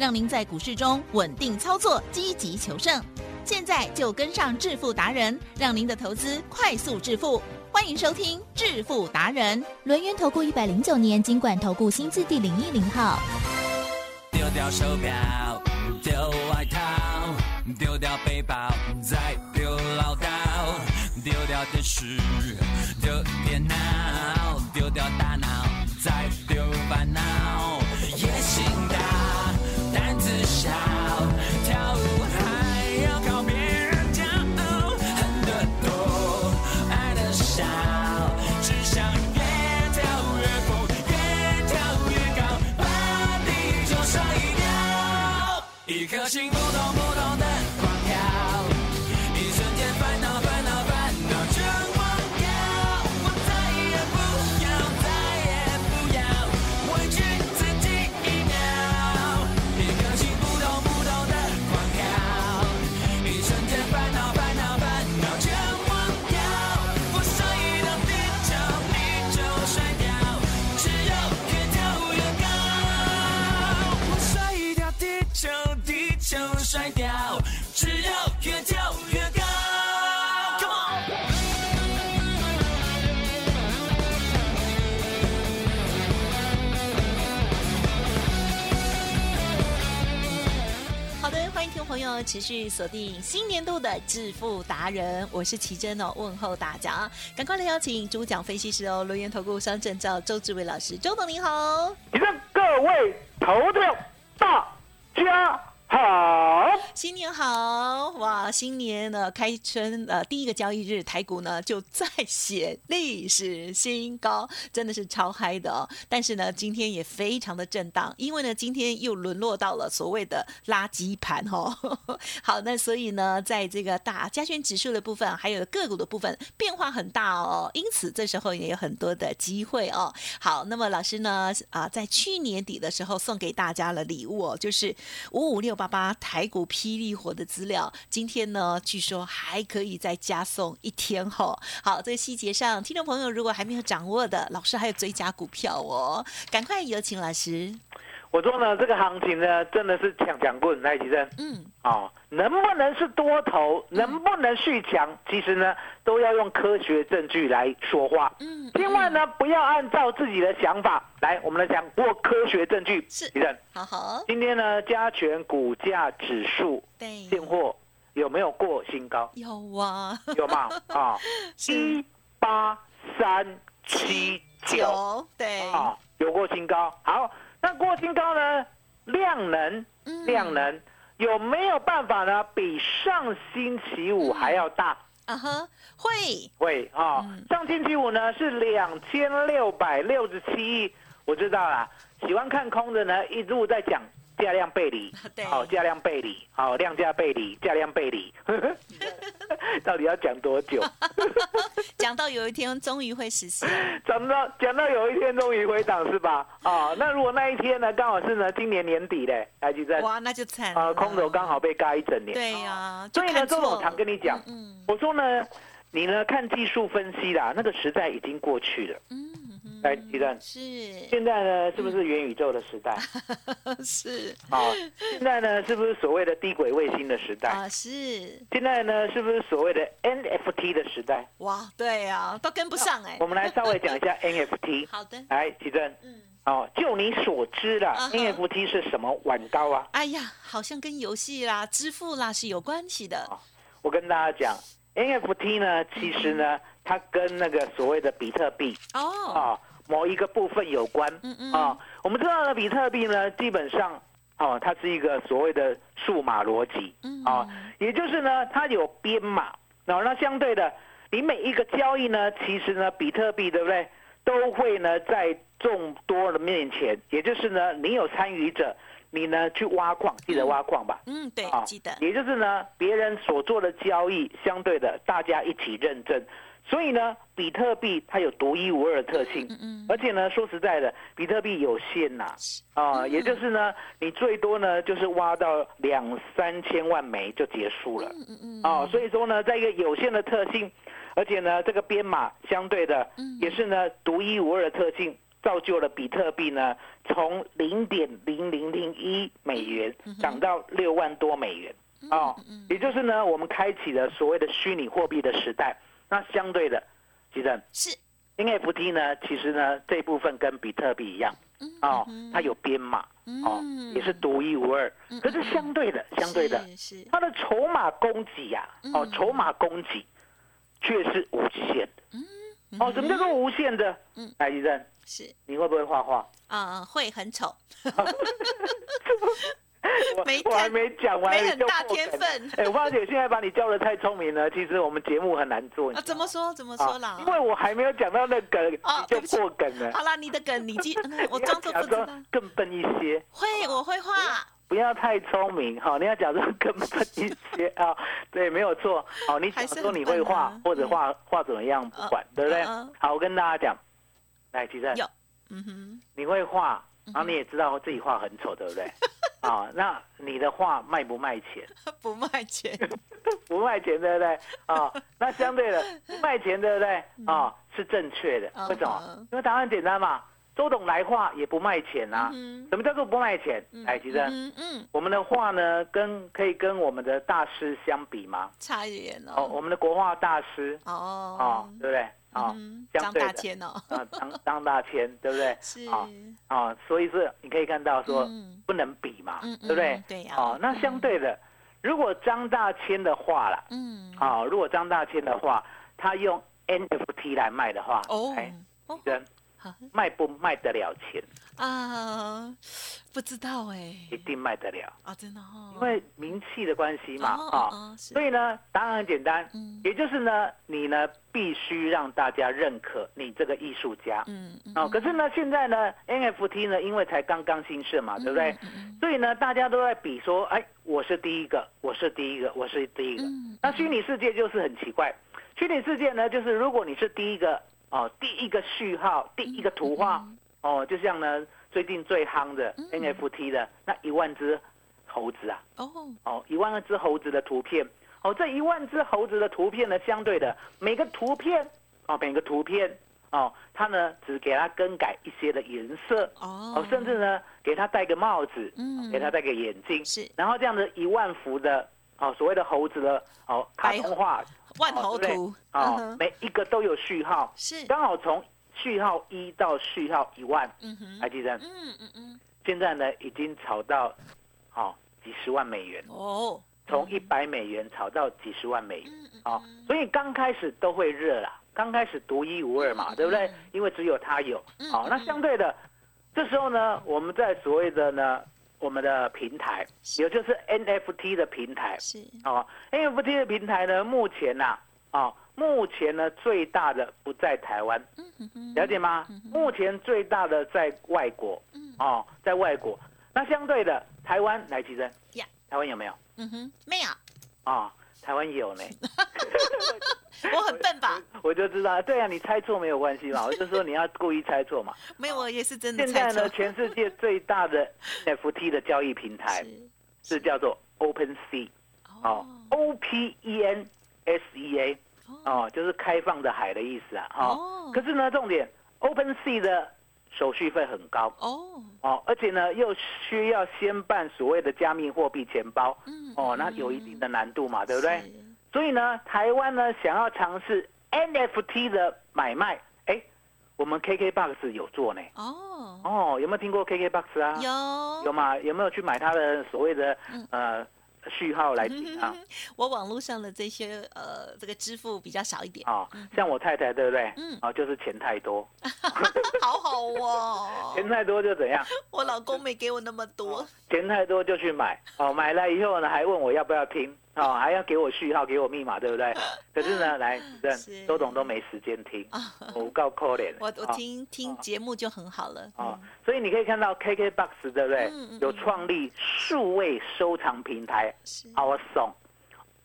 让您在股市中稳定操作，积极求胜。现在就跟上致富达人，让您的投资快速致富。欢迎收听致富达人，轮源投顾一百零九年金管投顾新字第零一零号。丢掉手表，丢外套，丢掉背包，再丢唠叨，丢掉电视，丢电脑，丢掉大脑，再持续锁定新年度的致富达人，我是奇珍哦，问候大家，赶快来邀请主讲分析师哦，轮源投顾商证照周志伟老师，周董您好。请让各位投票大家好。新年好！哇，新年呢开春呃第一个交易日，台股呢就再写历史新高，真的是超嗨的哦。但是呢，今天也非常的震荡，因为呢今天又沦落到了所谓的垃圾盘哦。好，那所以呢，在这个大加权指数的部分，还有个股的部分变化很大哦，因此这时候也有很多的机会哦。好，那么老师呢啊，在去年底的时候送给大家了礼物哦，就是五五六八八台股霹雳火的资料，今天呢据说还可以再加送一天哦。好，这个细节上，听众朋友如果还没有掌握的，老师还有追加股票哦，赶快有请老师。我说呢，这个行情呢，真的是抢抢棍，来，吉生嗯，哦，能不能是多头，能不能续强，其实呢，都要用科学证据来说话。嗯，千万呢，不要按照自己的想法来，我们来讲过科学证据。是吉生，好好，今天呢，加权股价指数对，现货有没有过新高？有啊，有吗？啊，一八三七九。九，对，啊，有过新高。好，那过新高呢？量能，嗯量能有没有办法呢？比上星期五还要大？啊哈，会，会啊，嗯上星期五呢是两千六百六十七亿。我知道啦，喜欢看空的呢，一路在讲价量背离，对好、价量背离，好、量价背离，价量背离，到底要讲多久？讲到有一天终于会实现，讲到讲到有一天终于回档是吧？啊，那如果那一天呢，刚好是呢今年年底嘞，台积电哇，那就惨了，呃空头刚好被嘎一整年。对呀、所以呢，周总常跟你讲，嗯我说呢，你呢看技术分析啦，那个时代已经过去了。嗯嗯，来，吉正，是。现在呢是不是元宇宙的时代？是。啊，现在呢是不是所谓的低轨卫星的时代？啊是，现在呢是不是所谓的 NFT 的时代？哇，对啊，都跟不上哎、我们来稍微讲一下 NFT。好的，来，吉正，嗯，哦，就你所知啦 NFT 是什么碗糕啊？哎呀，好像跟游戏啦、支付啦是有关系的，我跟大家讲，NFT 呢，其实呢，它跟那个所谓的比特币哦，啊某一个部分有关。嗯嗯啊。我们知道呢，比特币呢，基本上哦，它是一个所谓的数码逻辑。嗯。啊，也就是呢，它有编码，然后那相对的，你每一个交易呢，其实呢，比特币对不对，都会呢在众多的面前，也就是呢，你有参与者，你呢去挖矿，记得挖矿吧。嗯，对，啊记得，也就是呢，别人所做的交易，相对的大家一起认证，所以呢，比特币它有独一无二的特性，嗯而且呢，说实在的，比特币有限呐、啊，也就是呢，你最多呢就是挖到两三千万枚就结束了，啊，所以说呢，在一个有限的特性，而且呢，这个编码相对的嗯。也是呢独一无二的特性，造就了比特币呢从零点零零零一美元涨到六万多美元，啊，也就是呢，我们开启了所谓的虚拟货币的时代。那相对的，吉正是。NFT 呢，其实呢这部分跟比特币一样，哦，它有编码，哦，也是独一无二。可是相对的，相对的，是是。它的筹码供给呀、哦，筹码供给却是无限的。哦，什么叫做无限的？嗯。来，医生，是。你会不会画画？啊，会很丑，我 没我还看没讲完，没很大天分哎，我发觉现在把你教的太聪明了，其实我们节目很难做。啊，怎么说怎么啊说啦？因为我还没有讲到那梗，你就破梗了。好啦，你的梗你记，嗯我装作不假装知道。更笨一些，会，我会画。不要太聪明哈。你要假装更笨一些啊。对，没有错。好，你还是想说你会画啊或者画画怎么样，不管，对不对？好，我跟大家讲，来，其实有，嗯哼，你会画，然后你也知道自己画很丑，对不对？啊，那你的画卖不卖钱？不卖钱，不卖钱，对不对？啊，那相对的不卖钱，对不对？啊，是正确的。为什么嗯？因为答案简单嘛。周董来画也不卖钱啊。嗯什么叫做不卖钱？来，其实嗯嗯，我们的画呢，跟可以跟我们的大师相比吗？差一点哦，哦。我们的国画大师哦哦，对不对？啊嗯，张相对的大千哦，啊，张张大千，对不对？是，啊啊，所以是你可以看到说嗯。不能比嘛，嗯对不对？嗯？对呀。哦，那相对的，如果张大千的话啦，嗯，啊，如果张大千的话，他用 NFT 来卖的话，哦。哎，哦。人好。卖不卖得了钱？啊，不知道哎，一定卖得了，啊，真的哦，因为名气的关系嘛，哦啊，哦所以呢，答案很简单，嗯。也就是呢，你呢必须让大家认可你这个艺术家。嗯嗯哦，可是呢，现在呢，NFT 呢，因为才刚刚兴盛嘛，对不对？嗯所以呢，大家都在比说，哎，我是第一个，我是第一个，我是第一个。嗯那虚拟世界就是很奇怪，虚拟世界呢，就是如果你是第一个哦，第一个序号，第一个图画，哦，就像呢最近最夯的 NFT 的那一万只猴子啊，哦，哦，一万只猴子的图片，哦，这一万只猴子的图片呢，相对的每个图片，哦，每个图片，哦，它呢只给它更改一些的颜色，哦。哦，甚至呢给它戴个帽子，嗯。给它戴个眼镜，是。然后这样的一万幅的，哦，所谓的猴子的，哦，卡通画，万哦对不对？猴图，嗯哦，每一个都有序号，是，刚好从序号一到序号一万，嗯哼，还记得？嗯嗯嗯，现在呢已经炒到，哦，几十万美元。哦，从一百美元炒到几十万美元。嗯嗯啊、所以刚开始都会热啦，刚开始独一无二嘛，对不对？因为只有它有，嗯好、那相对的，这时候呢，我们在所谓的呢，我们的平台，也就是 NFT 的平台，是，哦，NFT 的平台呢，目前呐、啊，目前呢最大的不在台湾，了解吗？目前最大的在外国，嗯哦，在外国。那相对的，台湾来提升呀，台湾有没有？嗯哼，没有，啊、台湾有呢。我很笨吧？我就知道，对啊，你猜错没有关系嘛，我就说你要故意猜错嘛。没有，我也是真的现在呢，全世界最大的 NFT 的交易平台是。是叫做 OpenSea，哦，O P E N S E A，哦，就是开放的海的意思啊，哦。哦可是呢，重点 OpenSea 的手续费很高哦，哦，而且呢又需要先办所谓的加密货币钱包，嗯哦，那有一定的难度嘛，对不对？是所以呢，台湾呢想要尝试 NFT 的买卖，哎，我们 KKBOX 有做呢。哦，哦，有没有听过 KKBOX 啊？有有吗？有没有去买它的所谓的嗯呃序号来听啊？我网络上的这些呃，这个支付比较少一点，啊，像我太太对不对？嗯啊，就是钱太多，好好哦。钱太多就怎样？我老公没给我那么多，钱太多就去买，哦，买了以后呢，还问我要不要听，哦，还要给我序号，给我密码，对不对？可是呢，来，周董都没时间听，我够可怜。我我哦听听节目就很好了。哦，所以你可以看到 KKBOX 对不对？有创立数位收藏平台 Our Song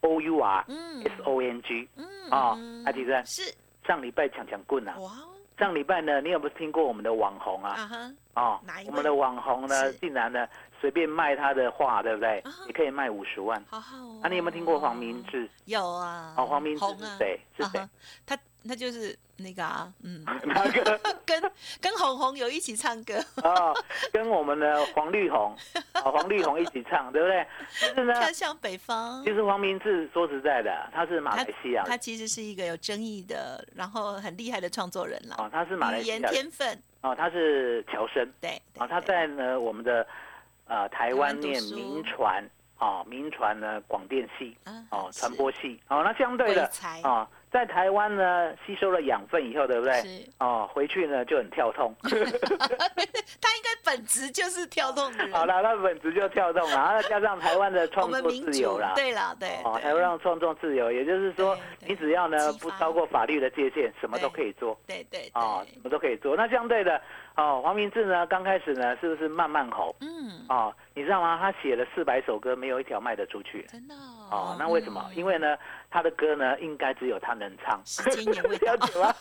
O U R 嗯 S O N G 嗯啊嗯，阿迪生是上礼拜抢抢棍啊！哇上礼拜呢，你有没有听过我们的网红啊？啊哈，哦我们的网红呢，竟然呢随便卖他的画，对不对啊？也可以卖五十万。好好哦。啊，你有没有听过黄明？志？有啊。哦，黄明志是谁？是谁？他他就是那个啊，嗯？跟跟红红有一起唱歌，哦，跟我们的黄绿红，哦，黄绿红一起唱，对不对？就是呢，他向北方其。实黄明志说实在的，他是马来西亚他其实是一个有争议的，然后很厉害的创作人哦，，他是马来西亚人天分，哦，他是侨生对，对啊，他在呢我们的呃台湾念民传哦，民传呢广电系啊哦，传播系哦，那相对的鬼才哦，在台湾呢吸收了养分以后，对不对？是哦，回去呢就很跳痛。他应该本质就是跳动的人。好了，那本质就跳动了，然后再加上台湾的我创作自由啦。对啦，对哦，对台湾让创作自由，也就是说，你只要呢不超过法律的界限，什么都可以做。对对哦，什，么都可以做。那相对的，哦，黄明志呢，刚开始呢，是不是慢慢红？嗯，哦，你知道吗？他写了四百首歌，没有一条卖得出去。真的哦，那为什么？因为为呢，他的歌呢，应该只有他能唱。时间也 了解吗？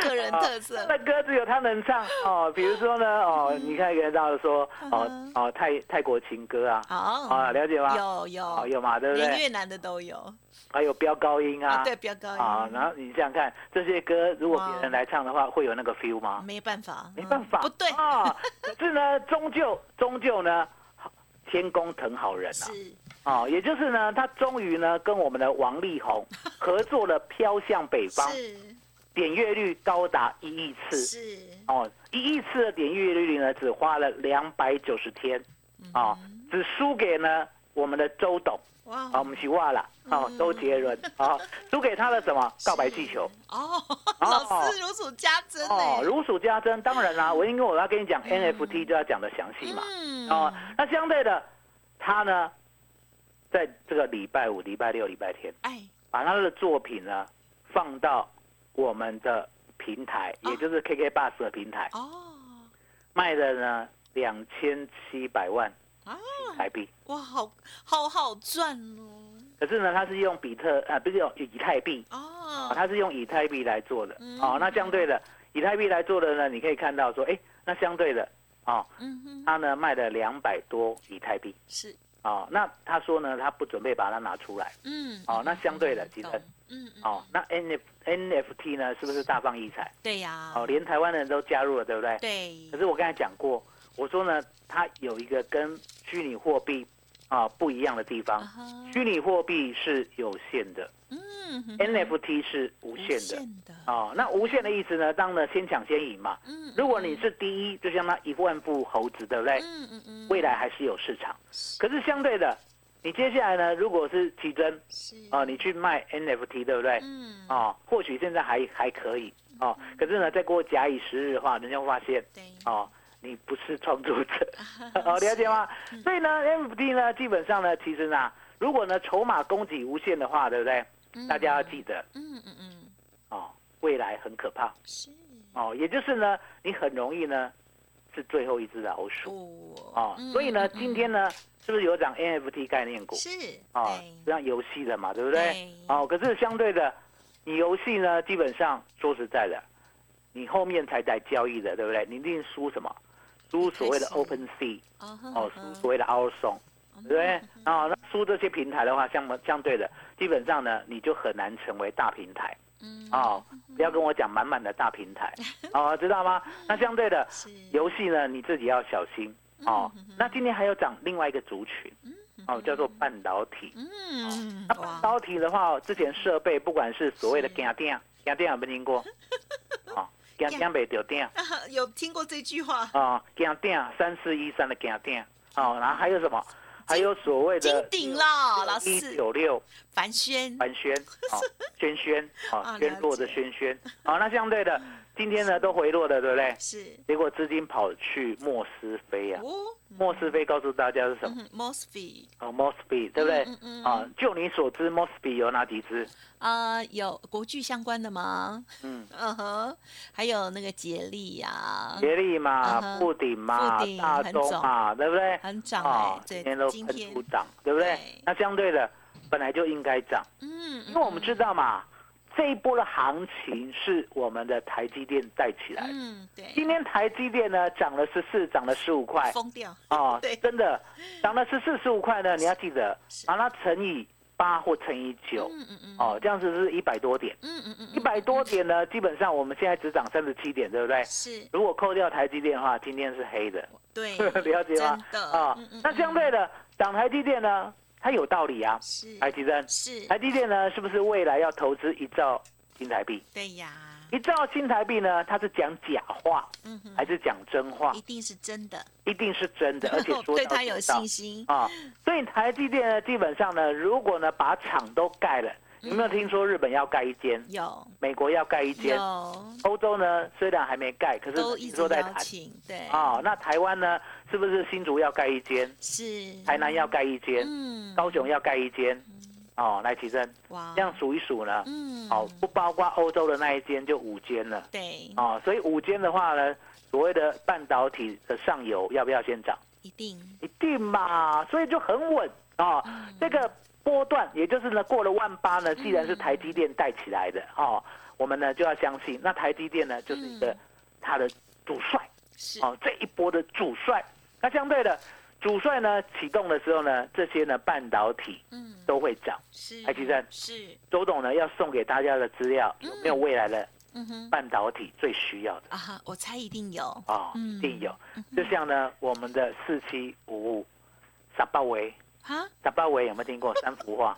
个人特色 他，的歌只有他能唱哦。比如说呢，哦，你看一个人到说，哦嗯哦，泰泰国情歌啊，哦啊，了解吗？有哦，有，有嘛，对不对？连越南的都有还有飙高音啊，对，飙高音啊，音，然后你想想看，这些歌如果别人来唱的话，会有那个 feel 吗？没办法，嗯没办法，不对，啊。可是呢，终究终究呢，天公疼好人啊。哦，也就是呢，他终于呢跟我们的王力宏合作了《飘向北方》，是点阅率高达一亿次。是，哦，一亿次的点阅率呢，只花了两百九十天，哦，只输给呢我们的周董，哇。啊，我们是忘了，哦，嗯。周杰伦，哦，输给他的什么？告白气球。哦，哦。老师如数家珍哦，如数家珍。当然啦、我因为我要跟你讲 NFT 就要讲的详细嘛。嗯。哦，那相对的，他呢，在这个礼拜五、礼拜六、礼拜天，哎，把他的作品呢放到我们的平台，哦。也就是 KK Bus 的平台，哦，卖的呢两千七百万啊，台币。哇，好好好赚哦，可是呢，它是用比特啊，不是用以太币，啊，哦，它是用以太币来做的。嗯。哦，那相对的，以太币来做的呢，你可以看到说，哎，那相对的，哦，嗯哼，它呢卖了两百多以太币。是，哦，那他说呢，他不准备把它拿出来。嗯，哦那相对的其实嗯嗯，哦，那 N F N F T 呢，是不是大放异彩？对呀，哦，连台湾人都加入了，对不对？对可，是我刚才讲过，我说呢，它有一个跟虚拟货币啊不一样的地方虚拟货币是有限的嗯哼，N F T 是无无限的。限的，哦，那无限的意思呢？当然先抢先赢嘛。嗯，如果你是第一，就像那一万副猴子，对不对？嗯嗯嗯，未来还是有市场。可是相对的，你接下来呢，如果是奇珍是。哦，你去卖 NFT，对不对？嗯，哦，或许现在还还可以哦，可是呢，再过假以时日的话，人家会发现对，哦，你不是创作者，哦，了解吗？所以呢，NFT 呢，基本上呢，其实呢，如果呢筹码供给无限的话，对不对？大家要记得嗯。嗯嗯，哦，未来很可怕是。哦，也就是呢，你很容易呢是最后一只老鼠哦哦，嗯所以呢，今天呢，是不是有涨 NFT 概念股？是啊，对这样游戏的嘛，对不对对？哦，可是相对的，你游戏呢，基本上说实在的，你后面才在交易的，对不对？你一定输什么？输所谓的 Open Sea 哦哦，输所谓的 Our Song，对不对？哦，那输这些平台的话，相相对的，基本上呢，你就很难成为大平台嗯哦。不要跟我讲满满的大平台 哦，知道吗？那相对的是游戏呢，你自己要小心哦。那今天还有涨另外一个族群哦，叫做半导体。嗯那半导体的话，之前设备不管是所谓的是家电，家电有没有听过？哦，家电没丢电有听过这句话？啊，家电三四一三的家电哦，然后还有什么？还有所谓的金鼎啦，老一，九六。凡轩，凡轩哦，轩轩啊哦，了轩落的解轩轩。哦，那相对的，今天呢都回落了，对不对？是。结果资金跑去莫斯菲啊，哦，莫斯菲告诉大家是什么？嗯 m o s f y 哦，Mosby 对不对？嗯嗯？嗯啊，就你所知，Mosby 有哪几只？啊，有国剧相关的吗？嗯，嗯哼，还有那个杰力呀，杰力嗯嘛，哼。富鼎嘛，大中嘛，对不对？很涨啊哎，，对今天都，喷今天。出涨，对不对？对？那相对的，本来就应该涨，嗯，因为我们知道嘛，这一波的行情是我们的台积电带起来的。嗯，对，今天台积电呢涨了十四，涨了十五块，疯掉，哦 对，真的。涨了十四十五块呢，你要记得把它乘以八或乘以九，嗯嗯嗯，哦，这样子是一百多点，嗯嗯嗯，一百多点呢，基本上我们现在只涨三十七点，对不对？是，如果扣掉台积电的话，今天是黑的，对，了解吗？啊那相对的涨台积电呢，它有道理啊。是台积电，是，台积电呢，是不是未来要投资一兆新台币？对呀，一兆新台币呢，它是讲假话嗯哼，还是讲真话一？定是真的，一定是真的，而且说对他有信心，啊。所以台积电呢，基本上呢，如果呢把厂都盖了，有没有听说日本要盖一间，有。美国要盖一间，有，欧洲呢虽然还没盖，可是一直说在谈。对，啊。那台湾呢，是不是新竹要盖一间，是，台南要盖一间，嗯，高雄要盖一间？哦，来提升，哇，这样数一数呢，嗯，哦，不包括欧洲的那一间就五间了。对，哦，所以五间的话呢，所谓的半导体的上游要不要先涨？一定，一定嘛，所以就很稳。啊、嗯。这个波段，也就是呢过了万八呢，既然是台积电带起来的哦，我们呢就要相信，那台积电呢就是一个嗯。它的主帅是，哦，这一波的主帅。那相对的，主帅呢启动的时候呢，这些呢半导体嗯，都会涨。是，台积电是，周董呢要送给大家的资料，有没有未来的嗯哼，半导体最需要的？啊，我猜一定有，哦，嗯。一定有。就像呢，我们的四七五五傻巴维，哈，傻巴维有没有听过？三幅画？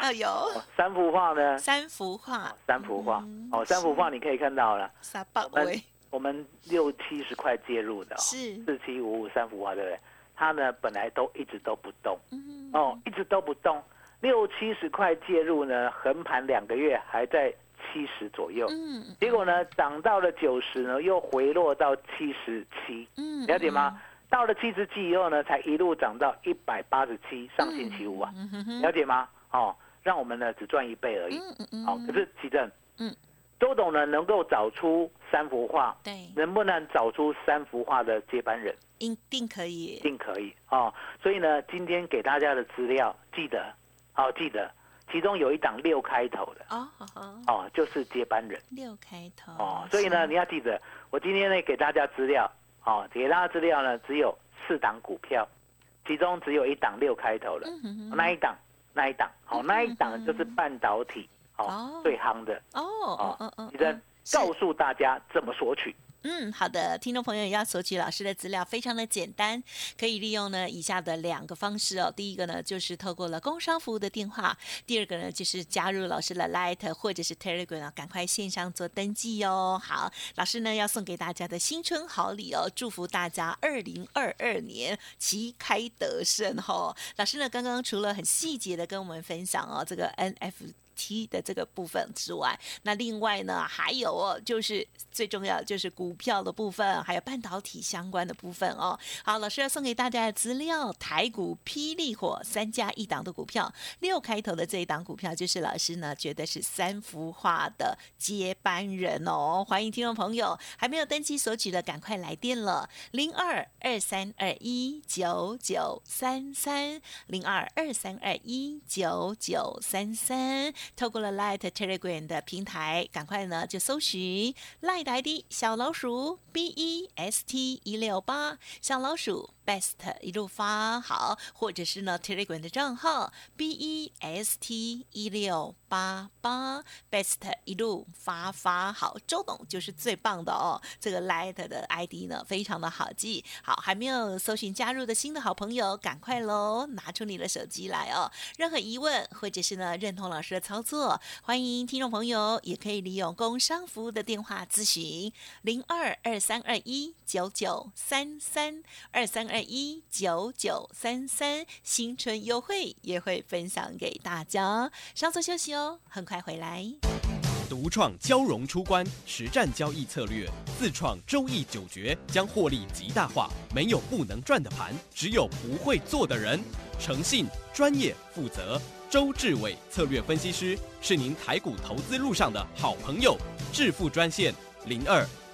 啊 有。哦三幅画呢？三幅画，三幅画。嗯。哦，三幅画你可以看到了，撒巴我们威我们六七十块介入的、哦，是，四七五五三幅画，对不对？它呢本来都一直都不动。嗯，哦，一直都不动，六七十块介入呢，横盘两个月还在七十左右，嗯结果呢涨到了九十呢，又回落到七十七，嗯，了解吗？到了七十七以后呢，才一路涨到一百八十七，上星期五啊，了解吗？哦，让我们呢只赚一倍而已。嗯嗯嗯，哦，可是奇正，嗯，周董呢能够找出三幅画，对，能不能找出三幅画的接班人？一定可以一以，定可以哦。所以呢，今天给大家的资料，记得，哦，记得，其中有一档六开头的，哦，好好，哦，就是接班人六开头，哦。所以呢，你要记得，我今天呢给大家资料，哦，给大家资料呢只有四档股票，其中只有一档六开头的，那一档，那一档，好、嗯那一档就是半导体，哦，哦最夯的。哦哦哦哦哦，其实嗯是告诉大家怎么索取。嗯，好的，听众朋友要索取老师的资料非常的简单，可以利用呢以下的两个方式哦。第一个呢就是透过了工商服务的电话，第二个呢就是加入老师的 Light 或者是 Telegram，赶快线上做登记哦。好，老师呢要送给大家的新春好礼哦，祝福大家二零二二年旗开得胜哦。老师呢刚刚除了很细节的跟我们分享哦这个 NF。T 的这个部分之外，那另外呢还有哦，就是最重要就是股票的部分，还有半导体相关的部分哦。好，老师要送给大家的资料，台股霹雳火三加一档的股票，六开头的这一档股票，就是老师呢觉得是三幅画的接班人哦。欢迎听众朋友还没有登记索取的，赶快来电了，零二二三二一九九三三零二二三二一九九三三。透过了 Light Telegram 的平台，赶快呢就搜寻 Light ID 小老鼠 B E S T 一六八小老鼠 Best 一路发好，或者是呢 Telegram 的账号 B E S T 一六八八 Best 一路发发好，周董就是最棒的哦。这个 Light 的 ID 呢非常的好记，好还没有搜寻加入的新的好朋友，赶快喽，拿出你的手机来哦。任何疑问或者是呢认同老师的操作，欢迎听众朋友也可以利用工商服务的电话咨询零二二三二一九九三三二三二一九九三三，新春优惠也会分享给大家。稍作休息哦，很快回来。独创交融出关实战交易策略，自创周易九诀，将获利极大化。没有不能赚的盘，只有不会做的人。诚信、专业、负责，周志伟策略分析师是您台股投资路上的好朋友。致富专线零二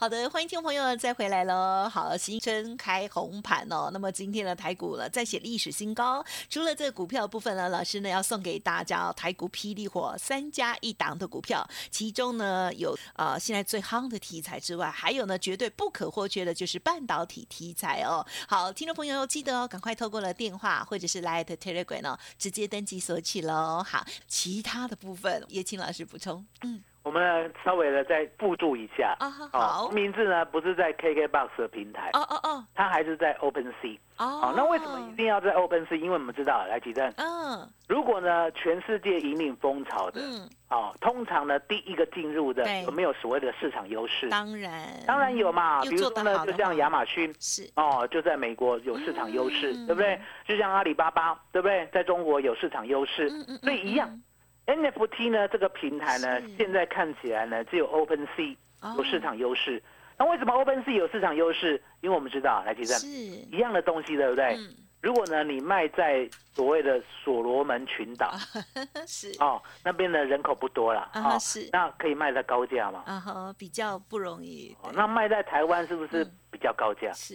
好的，欢迎听众朋友再回来喽。好，新春开红盘哦。那么今天的台股呢，再写历史新高。除了这个股票部分呢，老师呢要送给大家台股霹雳火三加一档的股票，其中呢有呃现在最夯的题材之外，还有呢绝对不可或缺的就是半导体题材哦。好，听众朋友记得哦，赶快透过了电话或者是 Light Telegram 哦，直接登记索取喽。好，其他的部分也请老师补充。嗯，我们呢稍微的再附注一下啊好名字呢不是在 KKBOX 的平台，哦哦哦它还是在 OpenSea。哦，那为什么一定要在 OpenSea？因为我们知道，来吉正，嗯如果呢全世界引领风潮的，嗯，哦，通常呢第一个进入的对有没有所谓的市场优势？当然，当然有嘛，比如说呢，就像话亚马逊。是哦，就在美国有市场优势，嗯对不对？就像阿里巴巴，对不对？在中国有市场优势，嗯嗯所以一样。NFT 呢这个平台呢，现在看起来呢只有 OpenSea 哦有市场优势。那为什么 OpenSea 有市场优势？因为我们知道，来其实是一样的东西，对不对？嗯如果呢你卖在所谓的所罗门群岛 是哦，那边的人口不多了啊哦是，那可以卖在高价嘛？啊哈，比较不容易哦那卖在台湾是不是嗯比较高价？是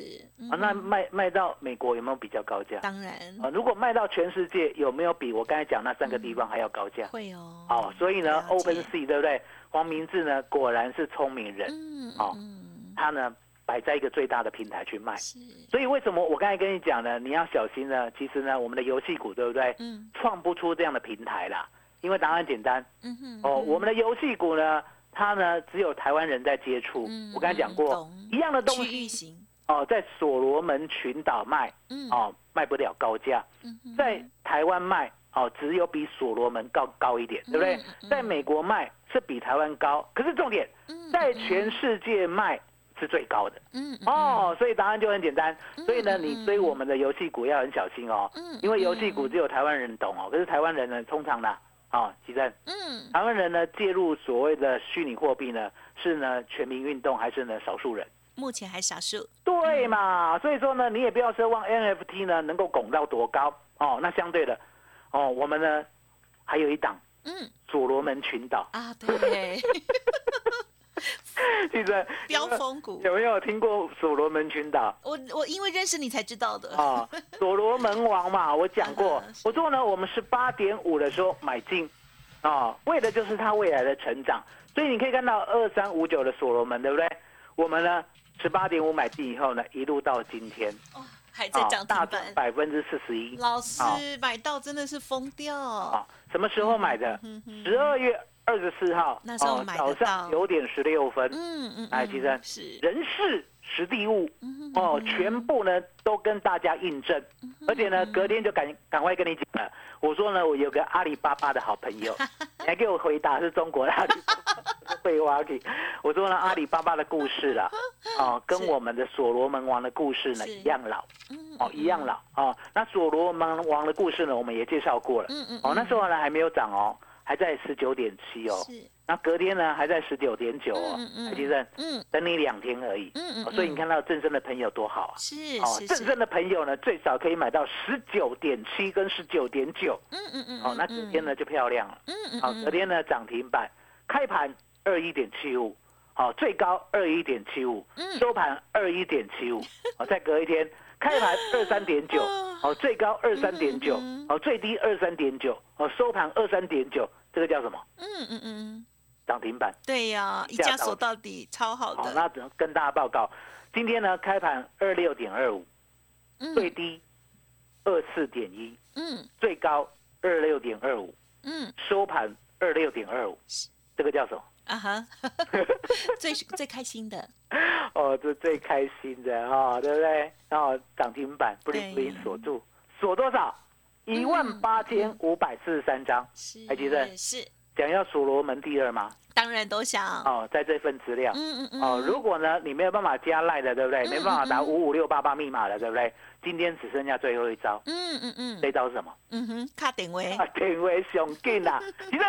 啊，那嗯卖卖到美国有没有比较高价？当然啊，如果卖到全世界，有没有比我刚才讲那三个地方还要高价？会哦哦，所以呢，Open Sea 对不对？黄明志呢，果然是聪明人，嗯哦嗯他呢摆在一个最大的平台去卖。所以为什么我刚才跟你讲呢？你要小心呢。其实呢，我们的游戏股对不对？嗯创不出这样的平台啦，因为答案简单嗯哼哦。我们的游戏股呢，它呢只有台湾人在接触。嗯我刚才讲过一样的东西型哦，在所罗门群岛卖嗯哦，卖不了高价。嗯在台湾卖哦，只有比所罗门高高一点，对不对？在美国卖是比台湾高，可是重点嗯在全世界卖是最高的嗯嗯哦，所以答案就很简单。所以呢，你追我们的游戏股要很小心哦嗯，因为游戏股只有台湾人懂哦，可是台湾人呢，通常呢，哦，其正，嗯台湾人呢介入所谓的虚拟货币呢，是呢全民运动还是呢少数人？目前还少数对嘛？所以说呢，你也不要奢望 NFT 呢能够拱到多高哦。那相对的，哦，我们呢还有一档嗯所罗门群岛，啊对 记得 飙风股有没有听过所罗门群岛我我因为认识你才知道的啊？所罗门王嘛，我讲过嗯，我说呢，我们十八点五的时候买进啊，为的就是它未来的成长。所以你可以看到二三五九的所罗门，对不对？我们呢十八点五买进以后呢，一路到今天哦还在啊涨，大停板，涨百分之四十一。老师好买到真的是疯掉啊，什么时候买的？十二月二十四号，那时候哦早上九点十六分，嗯嗯嗯哎其实是。人事实地物。嗯哦，全部呢都跟大家印证，而且呢隔天就赶赶快跟你讲了，我说呢我有个阿里巴巴的好朋友，你还给我回答是中国的阿里巴巴，废话给，我说呢阿里巴巴的故事啦，哦 跟我们的所罗门王的故事呢一样老。嗯哦，一样老。哦。那所罗门王的故事呢，我们也介绍过了。嗯嗯哦，那时候呢还没有涨哦，还在十九点七哦。那隔天呢还在十九点九哦嗯嗯嗯。台积电嗯等你两天而已。嗯嗯哦所以你看到正生的朋友多好啊。是哦，正生的朋友呢，最少可以买到十九点七跟十九点九。嗯嗯嗯哦，那隔天呢就漂亮了。嗯嗯好，隔天呢涨停板，开盘二一点七五，好，最高二一点七五，嗯收盘二一点七五，好，再隔一天开盘二三点九，哦，最高二三点九哦，最低二三点九，哦，收盘二三点九，这个叫什么？嗯嗯嗯涨停板。对呀一家锁到底超好好，的那跟大家报告，今天呢开盘二六点二五，最嗯低二四点一，嗯。最高二六点二五，嗯。收盘二六点二五，这个叫什么？啊哈 最最开心的哦，这最开心的哈、哦，对不对？然后涨停板不灵不灵锁住，锁多少？一万八千五百四十三张。是还记得是想要所罗门第二吗？当然都想。哦，在这份资料。嗯嗯嗯。哦，如果呢你没有办法加赖的，对不对？嗯没办法打五五六八八密码的，对不对？今天只剩下最后一招，嗯嗯嗯这招是什么？嗯哼，卡点位。啊，天威雄劲啦！其实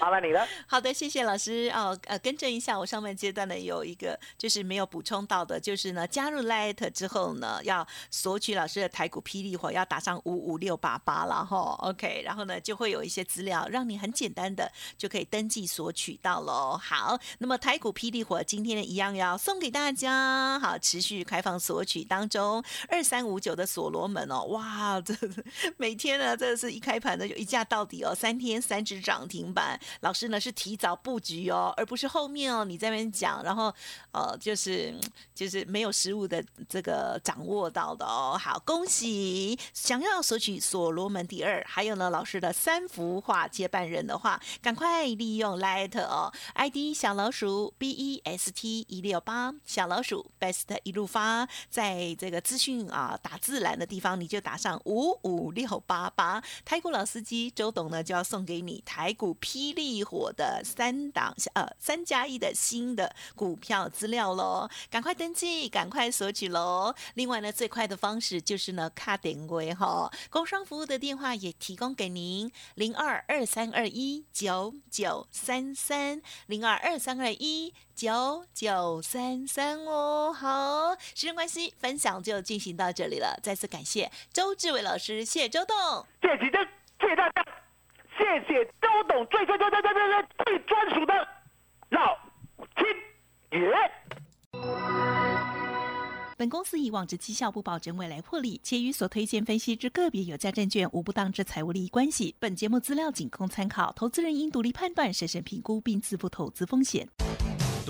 麻烦你了。好的，谢谢老师哦。呃，更正一下，我上半阶段呢有一个就是没有补充到的，就是呢加入 Light 之后呢，要索取老师的台股霹雳火，要打上五五六八八了哈。OK，然后呢就会有一些资料，让你很简单的就可以登记索取到喽。好，那么台股霹雳火今天呢一样要送给大家，好，持续开放索取当中，二三五九的所罗门哦，哇，这每天呢真的是一开盘呢就一价到底哦，三天三只涨停板。老师呢是提早布局哦，而不是后面哦你在那边讲，然后呃就是就是没有实物的这个掌握到的哦。好，恭喜！想要索取所罗门第二，还有呢老师的三幅画接班人的话，赶快利用 Light 哦，ID 小老鼠 B E S T 一六八，小老鼠 Best 一路发，在这个资讯啊打字栏的地方，你就打上五五六八八，台股老司机周董呢就要送给你台股霹雳火的三档呃三加一的新的股票资料喽，赶快登记，赶快索取喽。另外呢，最快的方式就是呢卡点位哈，工商服务的电话也提供给您零二二三二一九九三三零二二三二一九九三三哦。好，时间关系，分享就进行到这里了。再次感谢周志伟老师，谢周董，谢谢大家，谢谢周董最最最最最最最最专属的老天爷。本公司以往之绩效不保证未来获利，且与所推荐分析之个别有价证券无不当之财务利益关系。本节目资料仅供参考，投资人应独立判断、审慎评估并自负投资风险。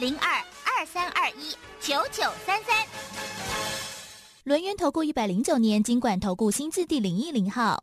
零二二三二一九九三三。轮源投顾一百零九年经管投顾新字第零一零号。